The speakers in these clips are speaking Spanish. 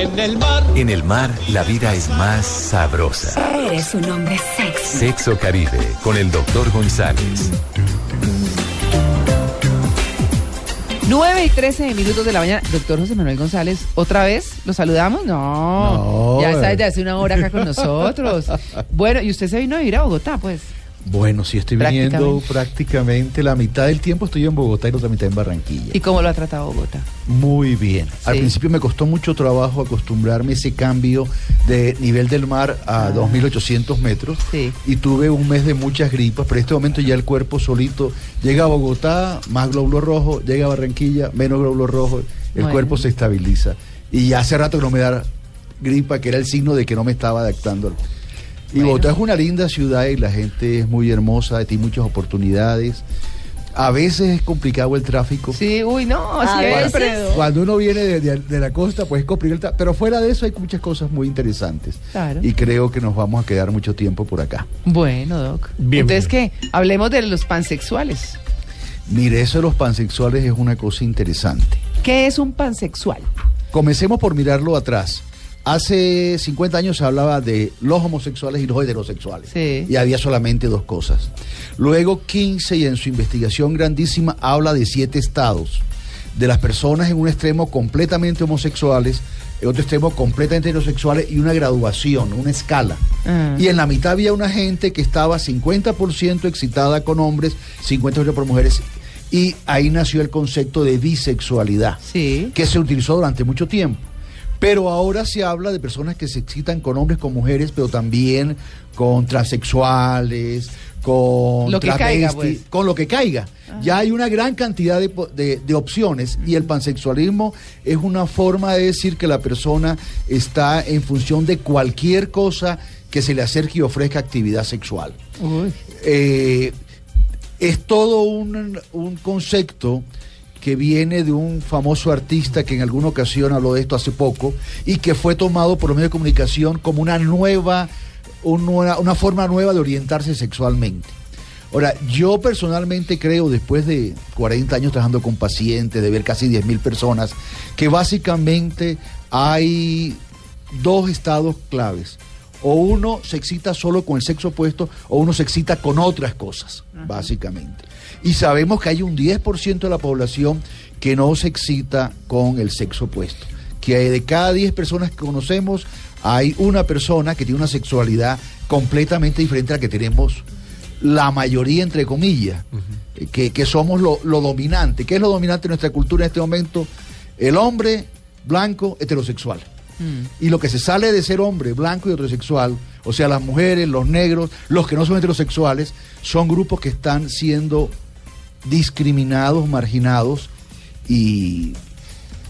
En el mar. En el mar, la vida es más sabrosa. Eres un hombre sexy. Sexo Caribe, con el doctor González. 9 y 13 minutos de la mañana. Doctor José Manuel González, ¿otra vez? ¿Lo saludamos? No. No. Ya está desde hace una hora acá con nosotros. Bueno, y usted se vino a vivir a Bogotá, pues. Bueno, sí estoy viniendo prácticamente la mitad del tiempo estoy en Bogotá y la otra mitad en Barranquilla. ¿Y cómo lo ha tratado Bogotá? Muy bien. Al principio me costó mucho trabajo acostumbrarme a ese cambio de nivel del mar a 2.800 metros. Ah. Sí. Y tuve un mes de muchas gripas, pero en este momento ya el cuerpo solito llega a Bogotá, más glóbulo rojo, llega a Barranquilla, menos glóbulo rojo, el Bueno. cuerpo se estabiliza. Y ya hace rato que no me da gripa, que era el signo de que no me estaba adaptando. Y Bueno. Bogotá es una linda ciudad y la gente es muy hermosa, tiene muchas oportunidades. A veces es complicado el tráfico. Sí, uy, no, A siempre. veces. doc. Cuando uno viene de, de- de la costa, pues es complicado. Pero fuera de eso hay muchas cosas muy interesantes. Claro. Y creo que nos vamos a quedar mucho tiempo por acá. Bueno, Doc. Bien, Entonces, ¿qué? Hablemos de los pansexuales. Mire, eso de los pansexuales es una cosa interesante. ¿Qué es un pansexual? Comencemos por mirarlo atrás. Hace 50 años se hablaba de los homosexuales y los heterosexuales. Sí. Y había solamente dos cosas. Luego 15 y en su investigación grandísima habla de siete estados. De las personas en un extremo completamente homosexuales, en otro extremo completamente heterosexuales y una graduación, una escala. Ah. Y en la mitad había una gente que estaba 50% excitada con hombres, 50% por mujeres. Y ahí nació el concepto de bisexualidad Sí. que se utilizó durante mucho tiempo. Pero ahora se habla de personas que se excitan con hombres, con mujeres, pero también con transexuales, con Lo que caiga, pues. con lo que caiga. Ya hay una gran cantidad de, po- de- de opciones y el pansexualismo es una forma de decir que la persona está en función de cualquier cosa que se le acerque y ofrezca actividad sexual. Eh, es todo un, un concepto que viene de un famoso artista que en alguna ocasión habló de esto hace poco y que fue tomado por los medios de comunicación como una nueva, un nueva- una forma nueva de orientarse sexualmente. Ahora, yo personalmente creo, después de 40 años trabajando con pacientes, de ver casi 10 mil personas, que básicamente hay dos estados claves. O uno se excita solo con el sexo opuesto o uno se excita con otras cosas, básicamente. Y sabemos que hay un 10% de la población que no se excita con el sexo opuesto. Que de cada 10 personas que conocemos, hay una persona que tiene una sexualidad completamente diferente a la que tenemos la mayoría, entre comillas, que, que somos lo, lo dominante. ¿Qué es lo dominante en nuestra cultura en este momento? El hombre blanco heterosexual. Mm. Y lo que se sale de ser hombre blanco y heterosexual, o sea, las mujeres, los negros, los que no son heterosexuales, son grupos que están siendo discriminados, marginados y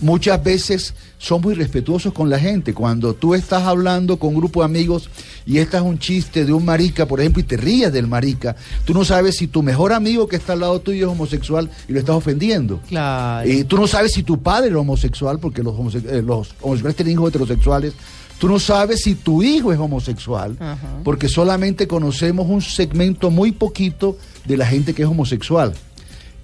muchas veces son muy respetuosos con la gente. Cuando tú estás hablando con un grupo de amigos y este es un chiste de un marica, por ejemplo, y te ríes del marica, tú no sabes si tu mejor amigo que está al lado tuyo es homosexual y lo estás ofendiendo. Claro. Y tú no sabes si tu padre era homosexual, porque los, homose- eh, los homosexuales tienen hijos heterosexuales. Tú no sabes si tu hijo es homosexual, Ajá. porque solamente conocemos un segmento muy poquito de la gente que es homosexual.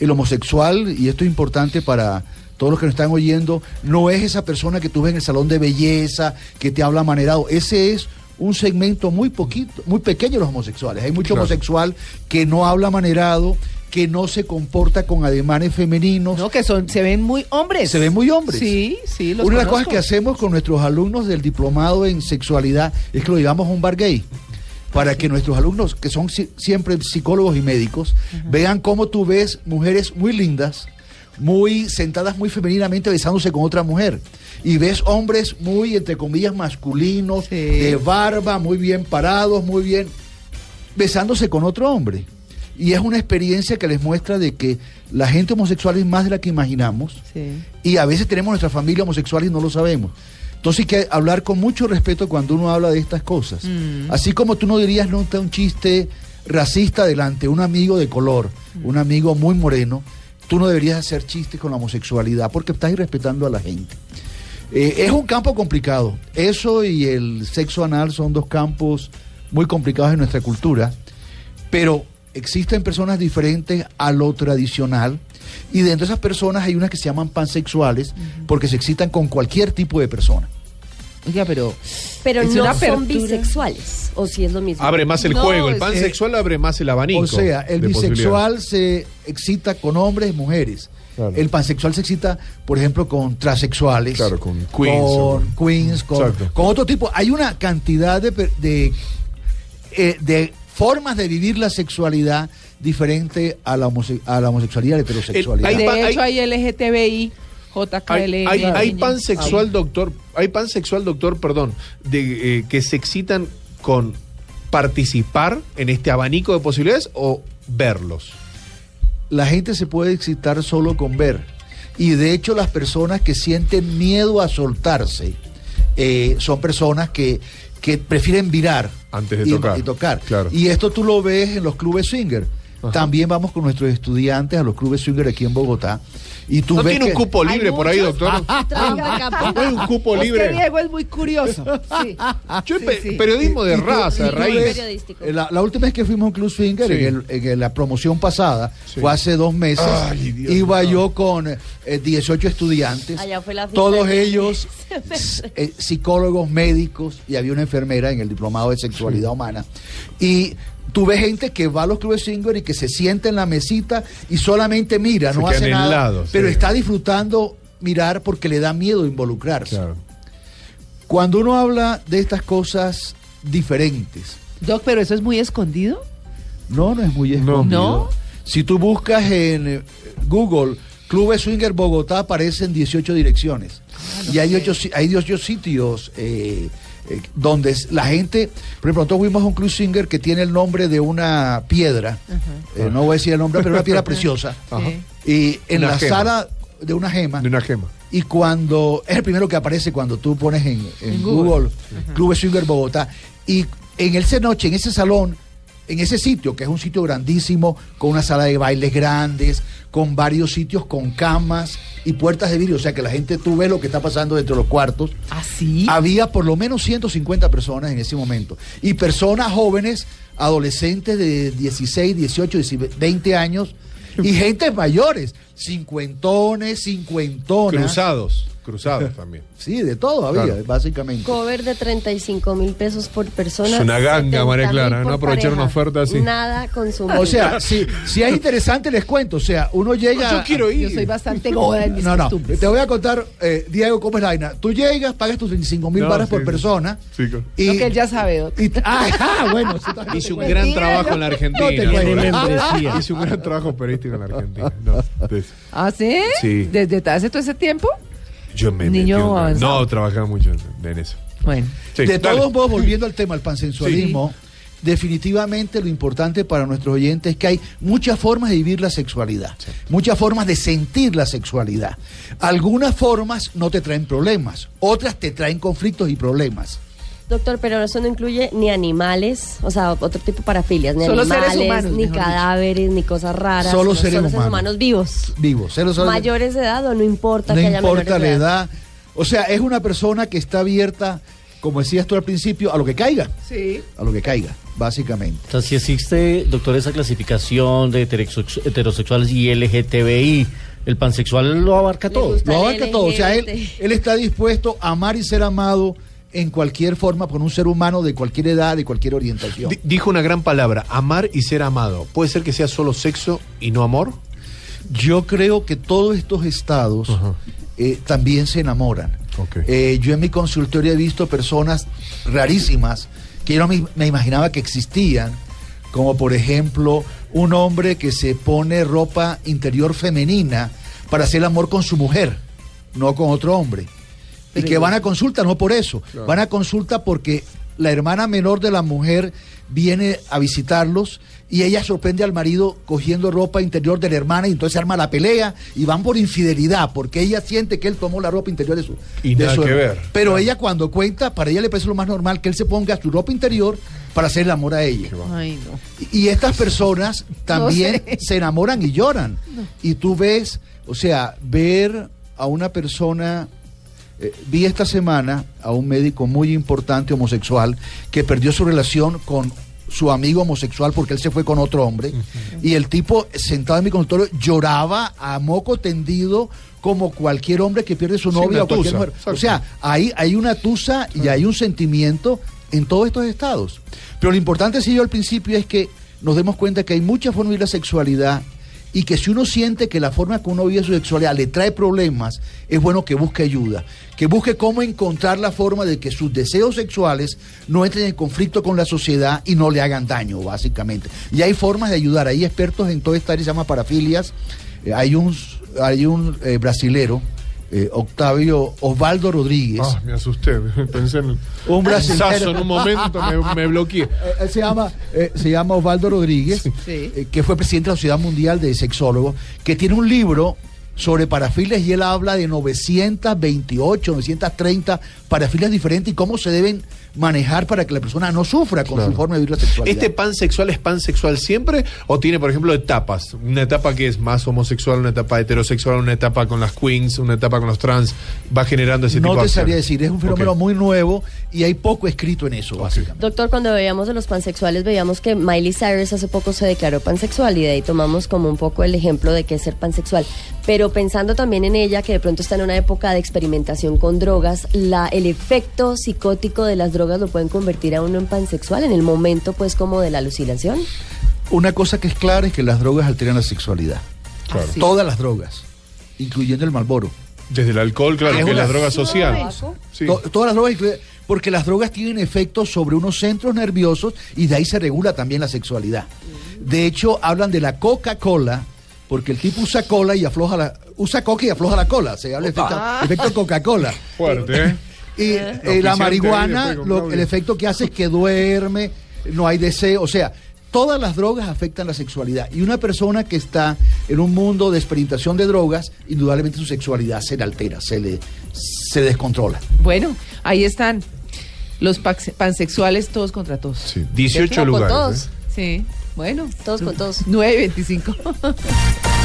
El homosexual, y esto es importante para todos los que nos están oyendo, no es esa persona que tú ves en el salón de belleza, que te habla manerado. Ese es un segmento muy poquito, muy pequeño de los homosexuales. Hay mucho homosexual que no habla manerado, que no se comporta con ademanes femeninos. No, que son, se ven muy hombres. Se ven muy hombres. Sí, sí, los Una de las cosas que hacemos con nuestros alumnos del diplomado en sexualidad es que lo llevamos a un bar gay. Para que nuestros alumnos, que son si- siempre psicólogos y médicos, vean cómo tú ves mujeres muy lindas, muy sentadas muy femeninamente besándose con otra mujer. Y ves hombres muy, entre comillas, masculinos, Sí. de barba, muy bien parados, muy bien, besándose con otro hombre. Y es una experiencia que les muestra de que la gente homosexual es más de la que imaginamos. Sí. Y a veces tenemos nuestra familia homosexual y no lo sabemos. Entonces hay que hablar con mucho respeto cuando uno habla de estas cosas. Mm. Así como tú no dirías nunca un chiste racista delante de un amigo de color, un amigo muy moreno, tú no deberías hacer chistes con la homosexualidad porque estás irrespetando a la gente. Eh, es un campo complicado. Eso y el sexo anal son dos campos muy complicados en nuestra cultura, pero existen personas diferentes a lo tradicional y dentro de esas personas hay unas que se llaman pansexuales porque se excitan con cualquier tipo de persona. Oiga, pero. Pero no son apertura. bisexuales. O si es lo mismo. Abre más el No, juego, el es- pansexual abre más el abanico. O sea, el bisexual se excita con hombres y mujeres. Claro. El pansexual se excita, por ejemplo, con transexuales. Claro, con queens Con o- queens, con, otro tipo. Hay una cantidad de, per- de, eh, de formas de vivir la sexualidad diferente a la, homose- a la homosexualidad y la heterosexualidad. Hay De hecho, hay LGTBI, JKL. Hay, hay, hay pansexual, doctor, hay pansexual, doctor, perdón, de, eh, que se excitan con participar en este abanico de posibilidades o verlos. la gente se puede excitar solo con ver. Y de hecho las personas que sienten miedo a soltarse eh, son personas que, que prefieren virar Antes de y, tocar. y tocar. Claro. Y esto tú lo ves en los clubes swinger. Ajá. También vamos con nuestros estudiantes a los clubes swinger aquí en Bogotá. Y tú ¿No ves tiene un cupo libre por ahí, doctor? Traiga acá, ¿No hay un cupo Es que libre? Diego es muy curioso. Sí. Yo, Sí, pe- sí. periodismo de raza, de y tú raíz. eh, La, la última vez que fuimos a un club swinger, Sí. en, el- en la promoción pasada, Sí. fue hace dos meses, Ay, Dios iba yo con eh, 18 estudiantes, Allá fue la todos ellos eh, psicólogos, médicos, y había una enfermera en el diplomado de sexualidad humana. Y tú ves gente que va a los clubes swinger y que se sienta en la mesita y solamente mira, Se no hace nada, pero sí. está disfrutando mirar porque le da miedo involucrarse. Claro. Cuando uno habla de estas cosas diferentes, Doc, pero eso es muy escondido. no, no es muy escondido. ¿No? Si tú buscas en eh, Google Clubes Swinger Bogotá, aparecen 18 direcciones. y hay, ocho, hay 18 sitios eh, eh, donde es- la gente, por ejemplo, nosotros fuimos a un club swinger que tiene el nombre de una piedra, eh, no voy a decir el nombre, pero una piedra preciosa. Sí. Y en Una la gema. sala de una gema. De una gema. Y cuando es el primero que aparece cuando tú pones en, en En Google, Google. Club Swinger Bogotá. Y en esa noche, en ese salón, en ese sitio, que es un sitio grandísimo, con una sala de bailes grandes, con varios sitios con camas y puertas de vidrio, o sea que la gente tú ves lo que está pasando dentro de los cuartos. ¿Así? Había por lo menos 150 personas en ese momento. Y personas jóvenes, adolescentes de 16, 18, 20 años, y gente mayores, cincuentones, cincuentonas. Cruzados. Cruzados también. Sí, de todo había, Claro. básicamente. Cover de 35 mil pesos por persona. Es una ganga, 70 María Clara, no aprovechar una oferta así. Nada consumible. O sea, si, si es interesante, les cuento. O sea, uno llega. Yo quiero ir. Yo soy bastante goda en mis No, no. Te voy a contar, eh, Diego, cómo es la vaina. Tú llegas, pagas tus 25 mil No, baras sí, por sí. persona. Sí, claro. y, Lo que él ya sabe, y- ah, ah, bueno. te un gran trabajo en la Argentina. No. Hice un gran trabajo periodístico en la Argentina. No, ¿Ah, sí? Sí. ¿Desde hace todo ese tiempo? Yo me Niño metí. No, trabajaba mucho en, en eso. Bueno. Sí, de dale. todos modos, volviendo al tema del pansensualismo, definitivamente lo importante para nuestros oyentes es que hay muchas formas de vivir la sexualidad, muchas formas de sentir la sexualidad. Algunas formas no te traen problemas, otras te traen conflictos y problemas. Doctor, pero eso no incluye ni animales, o sea, otro tipo de parafilias, ni Solo seres animales, humanos, ni dicho. cadáveres, ni cosas raras. Solo no, seres solo humanos. vivos. Vivos, celos Mayores de edad o no importa no que haya importa menores la edad. O sea, es una persona que está abierta, como decías tú al principio, a lo que caiga, Sí. a lo que caiga, básicamente. O sea, si existe, doctor, esa clasificación de heterosex- heterosexuales y LGTBI, el pansexual lo abarca todo. Lo abarca todo. O sea, él, él está dispuesto a amar y ser amado en cualquier forma por un ser humano de cualquier edad, de cualquier orientación. Di- Dijo una gran palabra, amar y ser amado. ¿Puede ser que sea solo sexo y no amor? Yo creo que todos estos estados eh, también se enamoran. Eh, yo en mi consultorio he visto personas rarísimas que yo no me, me imaginaba que existían, como por ejemplo un hombre que se pone ropa interior femenina para hacer el amor con su mujer, no con otro hombre. Y que van a consulta no por eso, Claro. van a consulta porque la hermana menor de la mujer viene a visitarlos y ella sorprende al marido cogiendo ropa interior de la hermana y entonces se arma la pelea y van por infidelidad porque ella siente que él tomó la ropa interior de su Y de nada su que hermana. ver. Pero Claro. ella cuando cuenta, para ella le parece lo más normal que él se ponga su ropa interior para hacer el amor a ella. Ay, no. Y y estas personas también sé. se enamoran y lloran. Y tú ves, o sea, ver a una persona, eh, vi esta semana a un médico muy importante homosexual que perdió su relación con su amigo homosexual porque él se fue con otro hombre. Y el tipo sentado en mi consultorio lloraba a moco tendido como cualquier hombre que pierde su Sí, novia una o cualquier tusa, mujer. exacto. O sea, hay, hay una tusa y hay un sentimiento en todos estos estados. Pero lo importante, sí, yo al principio es que nos demos cuenta que hay muchas formas de la sexualidad y que si uno siente que la forma que uno vive su sexualidad le trae problemas, es bueno que busque ayuda, que busque cómo encontrar la forma de que sus deseos sexuales no entren en conflicto con la sociedad y no le hagan daño, básicamente. Y hay formas de ayudar, hay expertos en toda esta área, se llama parafilias, Eh, hay un, hay un eh, brasilero, eh, Octavio Osvaldo Rodríguez, Ah, me asusté. Pensé en Un brasilero. Sazo en un momento, me, me bloqueé. Eh, él se llama, eh, se llama Osvaldo Rodríguez, Sí. eh, que fue presidente de la Sociedad Mundial de Sexólogos, que tiene un libro sobre parafilias y él habla de 928, 930 parafilias diferentes y cómo se deben manejar para que la persona no sufra con Claro. su forma de vivir la sexualidad. ¿Este pan sexual es pan sexual siempre? ¿O tiene, por ejemplo, etapas? Una etapa que es más homosexual, una etapa heterosexual, una etapa con las queens, una etapa con los trans. Va generando ese no tipo de te sabría decir, es un fenómeno muy nuevo y hay poco escrito en eso, básicamente. Doctor, cuando veíamos de los pansexuales, veíamos que Miley Cyrus hace poco se declaró pansexual y de ahí tomamos como un poco el ejemplo de qué es ser pansexual. Pero pensando también en ella, que de pronto está en una época de experimentación con drogas, la, el efecto psicótico de las drogas lo pueden convertir a uno en pansexual en el momento, pues, como de la alucinación. Una cosa que es clara es que las drogas alteran la sexualidad. Claro. Sí. Todas las drogas, incluyendo el Malboro. Desde el alcohol, claro, Es que es una- la droga social. Tabaco. Sí. To- todas las drogas, porque las drogas tienen efectos sobre unos centros nerviosos y de ahí se regula también la sexualidad. De hecho, hablan de la Coca-Cola, porque el tipo usa cola y afloja la, usa coca y afloja la cola. Se habla de efecto, efecto Coca-Cola. Fuerte, ¿eh? Y eh, Oficiante la marihuana, lo- el efecto que hace es que duerme, no hay deseo, o sea, todas las drogas afectan la sexualidad. Y una persona que está en un mundo de experimentación de drogas, indudablemente su sexualidad se le altera, se le, se descontrola. Bueno, ahí están los pansexuales todos contra todos. Sí, 18 Como con lugares. todos. ¿eh? Sí, bueno. Todos con todos. 9.25.